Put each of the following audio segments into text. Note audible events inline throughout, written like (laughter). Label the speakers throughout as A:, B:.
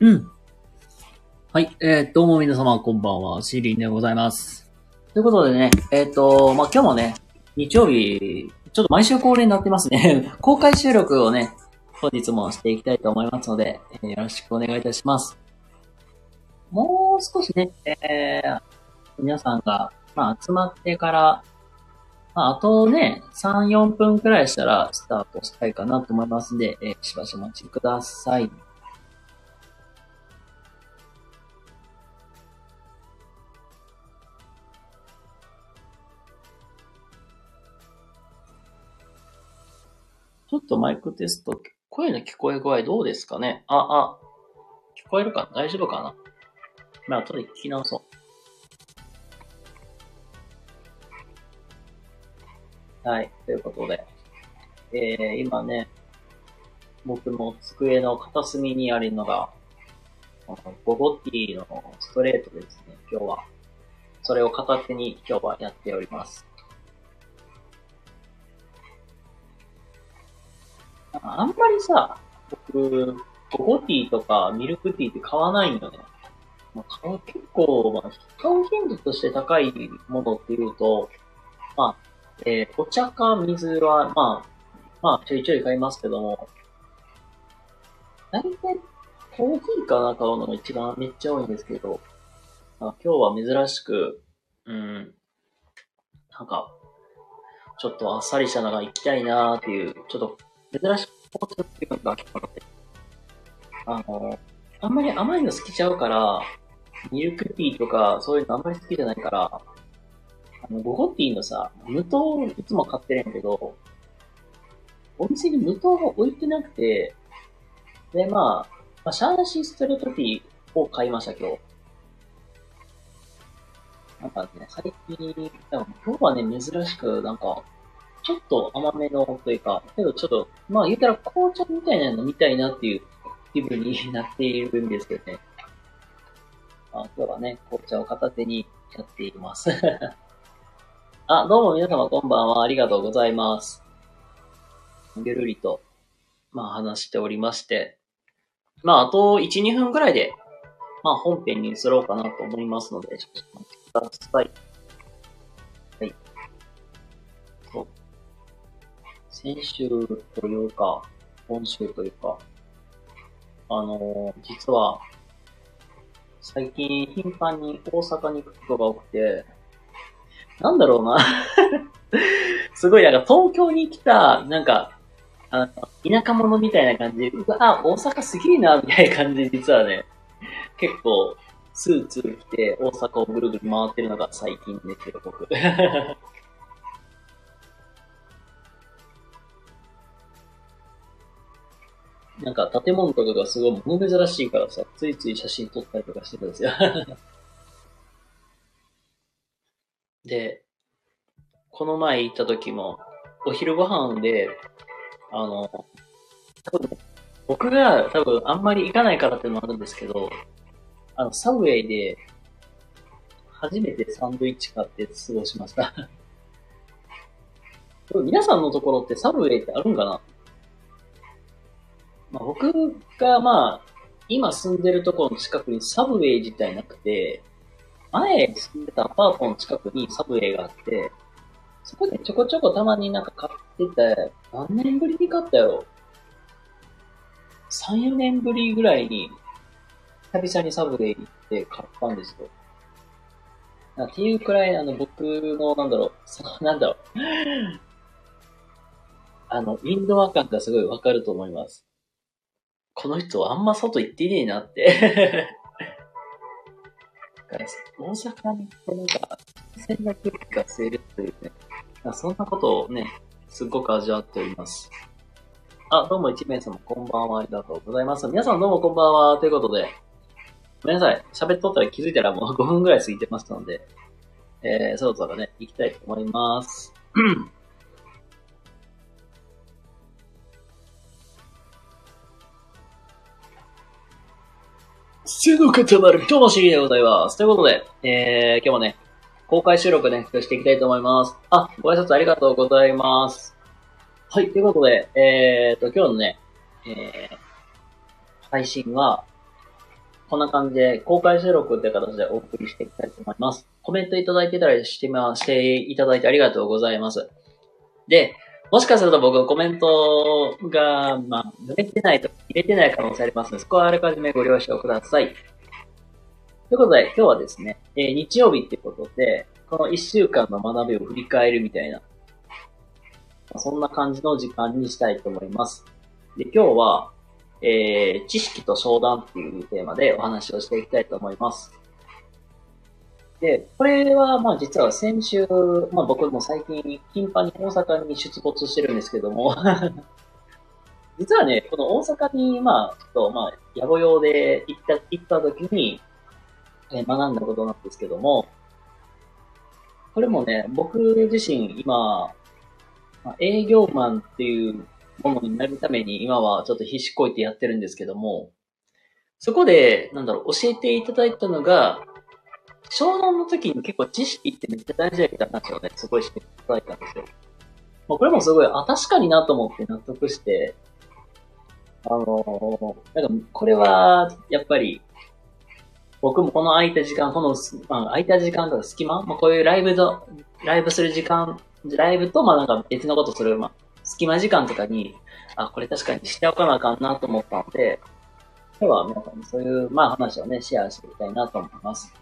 A: うん。はい。えー、どうも皆様、こんばんは。シーリンでございます。ということでね、えっ、と、まあ、今日もね、日曜日、ちょっと毎週恒例になってますね。(laughs) 公開収録をね、本日もしていきたいと思いますので、えーよろしくお願いいたします。もう少しね、えー、皆さんが、まあ、集まってから、まあ、あとね、3、4分くらいしたらスタートしたいかなと思いますんで、えーしばしお待ちください。ちょっとマイクテスト、声の聞こえ具合どうですかね？あ、あ、聞こえるかな？大丈夫かな？まあ、後で聞き直そう。はい、ということで、えー、今ね、僕の机の片隅にあるのが、あのゴゴティのストレートですね、今日は。それを片手に今日はやっております。あんまりさ、僕、ゴゴティーとかミルクティーって買わないんよね。まあ、結構、まあ、買う頻度として高いものっていうと、まあ、えーお茶か水は、まあ、まあ、ちょいちょい買いますけども、大体、コーヒーかな買うのが一番めっちゃ多いんですけど、まあ、今日は珍しく、うん、なんか、ちょっとあっさりしたのが行きたいなーっていう、ちょっと珍しく紅茶っていうのが結構あって、あの、あんまり甘いの好きちゃうから、ミルクティーとかそういうのあんまり好きじゃないから、あの、ゴゴティーのさ、無糖いつも買ってるんやけど、お店に無糖が置いてなくて、で、まあ、まあ、シャーシーストレートティーを買いました、今日。なんかね、最近、でも今日はね、珍しく、なんか、ちょっと甘めのというか、けどちょっと、まあ言うたら紅茶みたいなの飲みたいなっていう気分になっているんですけどね。ま (laughs) あ、今日はね、紅茶を片手にやっています。(laughs) あ、どうも皆様こんばんは。ありがとうございます。ゆるりと、まあ話しておりまして。まああと1、2分くらいで、まあ本編に移ろうかなと思いますので、ちょっとお待ちくださ。い。先週というか、今週というか、あのー実は、最近頻繁に大阪に行くことが多くて、なんだろうな。(laughs) すごいなんか東京に来た、なんか、あの、田舎者みたいな感じで、うわ、大阪すげえな、みたいな感じで実はね、結構、スーツ着て大阪をぐるぐる回ってるのが最近ですけど、僕。(laughs) なんか建物とかがすごい物珍しいからさ、ついつい写真撮ったりとかしてるんですよ。(laughs) で、この前行った時も、お昼ご飯で、あの、多分僕が多分あんまり行かないからっていうのもあるんですけど、あの、サブウェイで、初めてサンドイッチ買って過ごしました。(laughs) 皆さんのところってサブウェイってあるんかな？まあ、僕がまあ、今住んでるところの近くにサブウェイ自体なくて、前住んでたアパートの近くにサブウェイがあって、そこでちょこちょこたまになんか買ってて、何年ぶりに買ったやろ ?3、4年ぶりぐらいに、久々にサブウェイ行って買ったんですよ。っていうくらい、あの、僕の、なんだろう、(laughs) なんだろう、あの、インドア感がすごいわかると思います。この人あんま外行ってねえなって。大阪に行ってなんか、新鮮な空気が吸えるというね、そんなことをね、すっごく味わっております。あ、どうも一名様、こんばんは、ありがとうございます。皆さんどうもこんばんは、ということで、ごめんなさい。喋っとったら気づいたらもう (laughs) 5分ぐらい過ぎてましたので、えー、そろそろね、行きたいと思います。(clears throat) 背の塊、魂でございます。ということで、えー、今日もね、公開収録ね、していきたいと思います。あ、ご挨拶ありがとうございます。はい、ということで、えーと、今日のね、えー、配信は、こんな感じで公開収録って形でお送りしていきたいと思います。コメントいただいてたりしてま、していただいてありがとうございます。で、もしかすると僕コメントが、まあ、抜れてないと、入れてない可能性ありますので、そこはあらかじめご了承ください。ということで、今日はですね、えー、日曜日ってことで、この一週間の学びを振り返るみたいな、そんな感じの時間にしたいと思います。で、今日は、えー、知識と商談っていうテーマでお話をしていきたいと思います。で、これは、まあ実は先週、まあ僕も最近頻繁に大阪に出没してるんですけども (laughs) 実はね、この大阪に、まあ、ちょっと、まあ、野暮用で行った、行った時に、え学んだことなんですけども、これもね、僕自身今、まあ、営業マンっていうものになるために今はちょっと必死こいてやってるんですけども、そこで、なんだろう、教えていただいたのが、湘南の時に結構知識ってめっちゃ大事だった話をね、すごいしていただいたんですよ。まあ、これもすごい、あ、確かになと思って納得して、あのー、なんか、これは、やっぱり、僕もこの空いた時間、この、まあ、空いた時間とか隙間、まあ、こういうライブと、ライブする時間、ライブと、まあなんか別のことする、まあ、隙間時間とかに、あ、これ確かにしておかなあかんなと思ったので、今日は皆さんにそういう、まあ話をね、シェアしていきたいなと思います。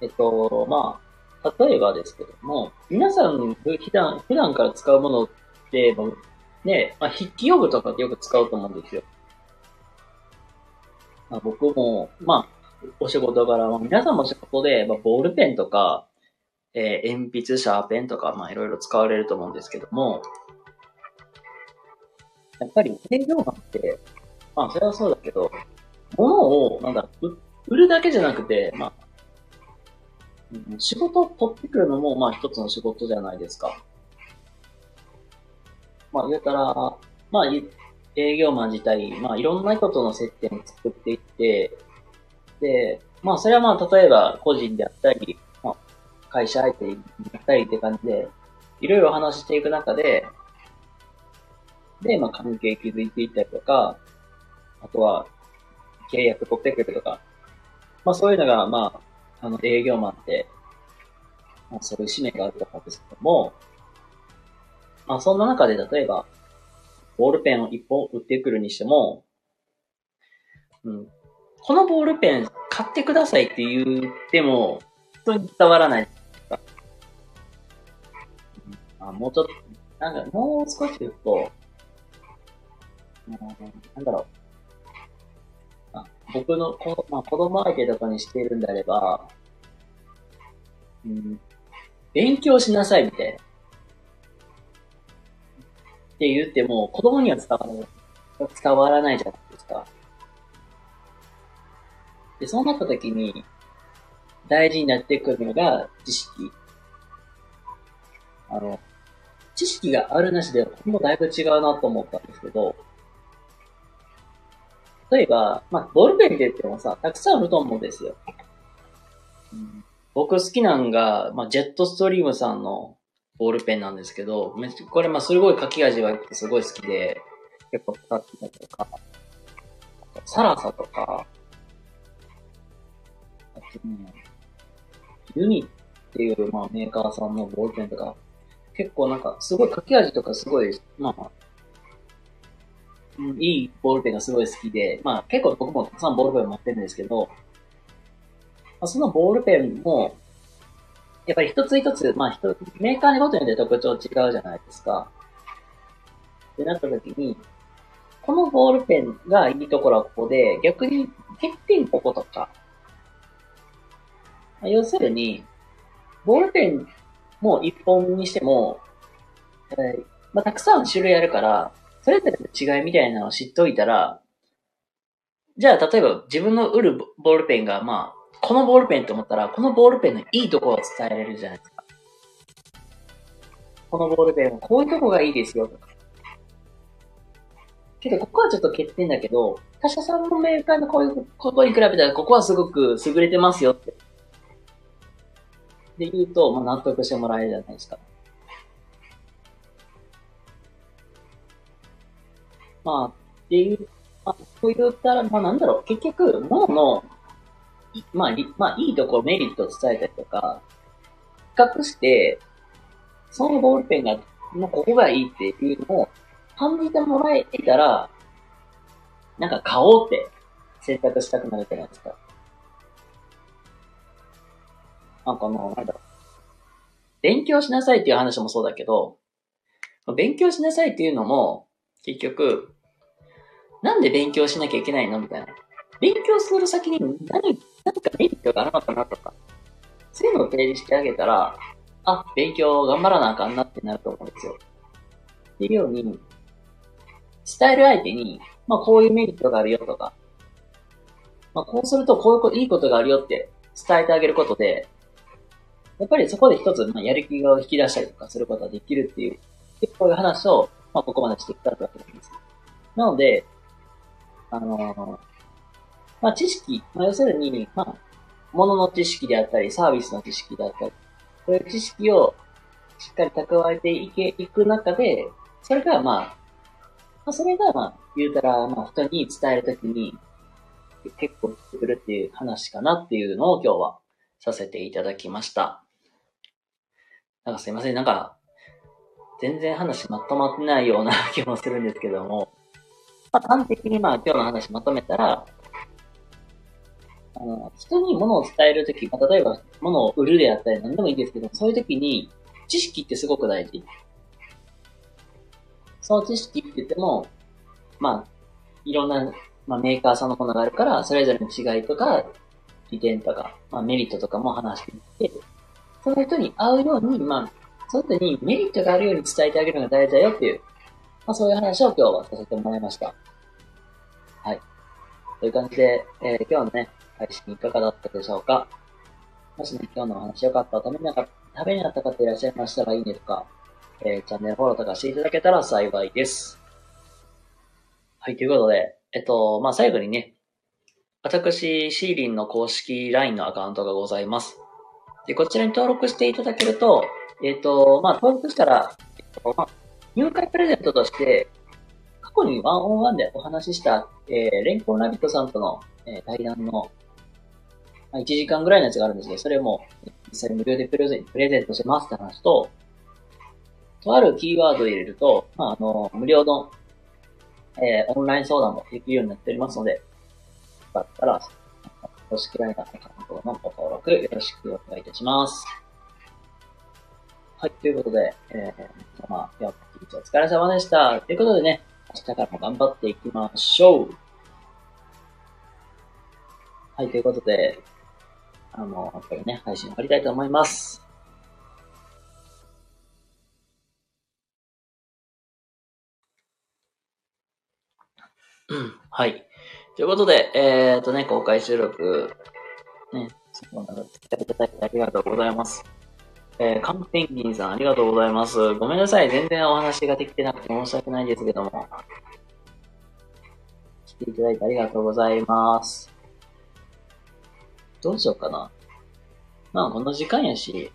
A: えっと、まあ、例えばですけども、皆さん普段、普段から使うものって、ね、まあ、筆記用具とかでよく使うと思うんですよ。まあ、僕も、まあ、お仕事柄、まあ、皆さんも仕事で、まあ、ボールペンとか、えー、鉛筆、シャーペンとか、まあいろいろ使われると思うんですけども、やっぱり営業マンって、まあそれはそうだけど、物を、なんだ、売るだけじゃなくて、まあ、仕事を取ってくるのも、まあ一つの仕事じゃないですか。まあ言うたら、まあ営業マン自体、まあいろんな人との接点を作っていって、で、まあそれはまあ例えば個人であったり、まあ会社相手になったりって感じで、いろいろ話していく中で、で、まあ、関係築いていったりとか、あとは、契約取ってくるとか、まあ、そういうのが、まあ、あの、営業マンって、まあ、そういう使命があると思うんですけども、まあ、そんな中で、例えば、ボールペンを一本売ってくるにしても、うん、このボールペン買ってくださいって言っても、人に伝わらないあもうちょっと、なんか、もう少し言うと、うん、なんだろう。僕のこ、まあ、子供相手とかにしてるんであれば、うん、勉強しなさいみたいな。って言っても、子供には伝わらない、伝わらないじゃないですか。で、そうなった時に、大事になってくるのが知識。あの、知識があるなしでは、ほんとだいぶ違うなと思ったんですけど、例えば、まあ、ボールペンって言ってもさ、たくさんあると思うんですよ。うん、僕好きなんが、まあ、ジェットストリームさんのボールペンなんですけど、これまあすごい書き味がすごい好きで、結構使ってたとか、サラサとか、あとね、ユニっていうまあメーカーさんのボールペンとか結構なんか、すごい書き味とかすごい、まあ、うん、いいボールペンがすごい好きで、まあ結構僕もたくさんボールペン持ってるんですけど、まあ、そのボールペンも、やっぱり一つ一つ、まあ一つ、メーカーごとによって特徴違うじゃないですか。ってなった時に、このボールペンがいいところはここで、逆に欠点こことか。まあ、要するに、ボールペンも一本にしても、えー、まあ、たくさん種類あるから、それぞれの違いみたいなのを知っておいたら、じゃあ、例えば自分の売るボールペンが、まあ、このボールペンと思ったら、このボールペンのいいところを伝えられるじゃないですか。このボールペンはこういうとこがいいですよ、けど、ここはちょっと欠点だけど、他社さんのメーカーのこういうことに比べたら、ここはすごく優れてますよってで言うと、まあ、納得してもらえるじゃないですか。まあ、っていう、まあ、こう言ったら、まあなんだろう、結局、脳の、まあ、まあ、いいところ、メリットを伝えたりとか、比較して、そのボールペンが、もうここがいいっていうのを感じてもらえたら、なんか買おうって選択したくなるじゃないですか。なんかもう、なんだろう。勉強しなさいっていう話もそうだけど、勉強しなさいっていうのも、結局、なんで勉強しなきゃいけないの？みたいな。勉強する先に何、何かメリットがあるのかなとか、そういうのを提示してあげたら、あ、勉強頑張らなあかんなってなると思うんですよ。っていうように、伝える相手に、まあこういうメリットがあるよとか、まあこうするとこういういいことがあるよって伝えてあげることで、やっぱりそこで一つ、まあ、やる気を引き出したりとかすることができるっていう、こういう話を、まあここまでしてきたわけなんです。なので、あの、まあ知識、まあ要するに、まあ、物の知識であったり、サービスの知識であったり、そういう知識をしっかり蓄えていけ、いく中で、それがまあ、まあ、それがまあ、言うたら、まあ人に伝えるときに、結構してくるっていう話かなっていうのを今日はさせていただきました。なんかすいません、なんか、全然話まとまってないような気もするんですけども、まあ端的にまあ今日の話まとめたら、あの、人に物を伝えるとき、まあ、例えば物を売るであったり何でもいいですけど、そういうときに知識ってすごく大事。その知識って言っても、まあ、いろんな、まあ、メーカーさんのものがあるから、それぞれの違いとか、利点とか、まあ、メリットとかも話していって、その人に合うように、まあ、その人にメリットがあるように伝えてあげるのが大事だよっていう、まあ、そういう話を今日はさせてもらいました。はい。という感じで、えー、今日のね、配信いかがだったでしょうか？もしね、今日のお話よかった、ためになかためになった方いらっしゃいましたらいいねとか、えー、チャンネルフォローとかしていただけたら幸いです。はい、ということで、えっと、まあ、最後にね、私、シーリンの公式 LINE のアカウントがございます。で、こちらに登録していただけると、えっと、まあ、登録したら、えっと、まあ、入会プレゼントとして、過去にワンオンワンでお話しした、えー、レンコンラビットさんとの、えー、対談のまあ、1時間ぐらいのやつがあるんですけど、それも実際無料でプレゼンプレゼントしますって話と、とあるキーワードを入れると、まあ、あの、無料の、えー、オンライン相談もできるようになっておりますので、よかったら、公式 LINE アカウントのご登録よろしくお願いいたします。はい、ということで、えー、まあ、今日一日お疲れ様でした。ということでね、明日からも頑張っていきましょう。はい、ということで、あの、やっぱりね、配信終わりたいと思います。はい。ということで、えっ、とね、公開収録、ね、そこまで来ていただいてありがとうございます。えー、カンペンギンさんありがとうございます。ごめんなさい。全然お話ができてなくて申し訳ないんですけども。来ていただいてありがとうございます。どうしようかな。まあ、この時間やし、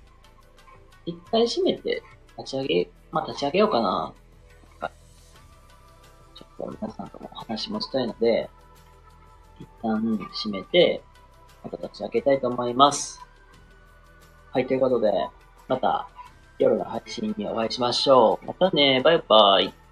A: 一回閉めて、立ち上げ、まあ、立ち上げようかな。ちょっと皆さんともお話もしたいので、一旦閉めて、また立ち上げたいと思います。はい、ということで、また夜の配信にお会いしましょう。またね、バイバイ。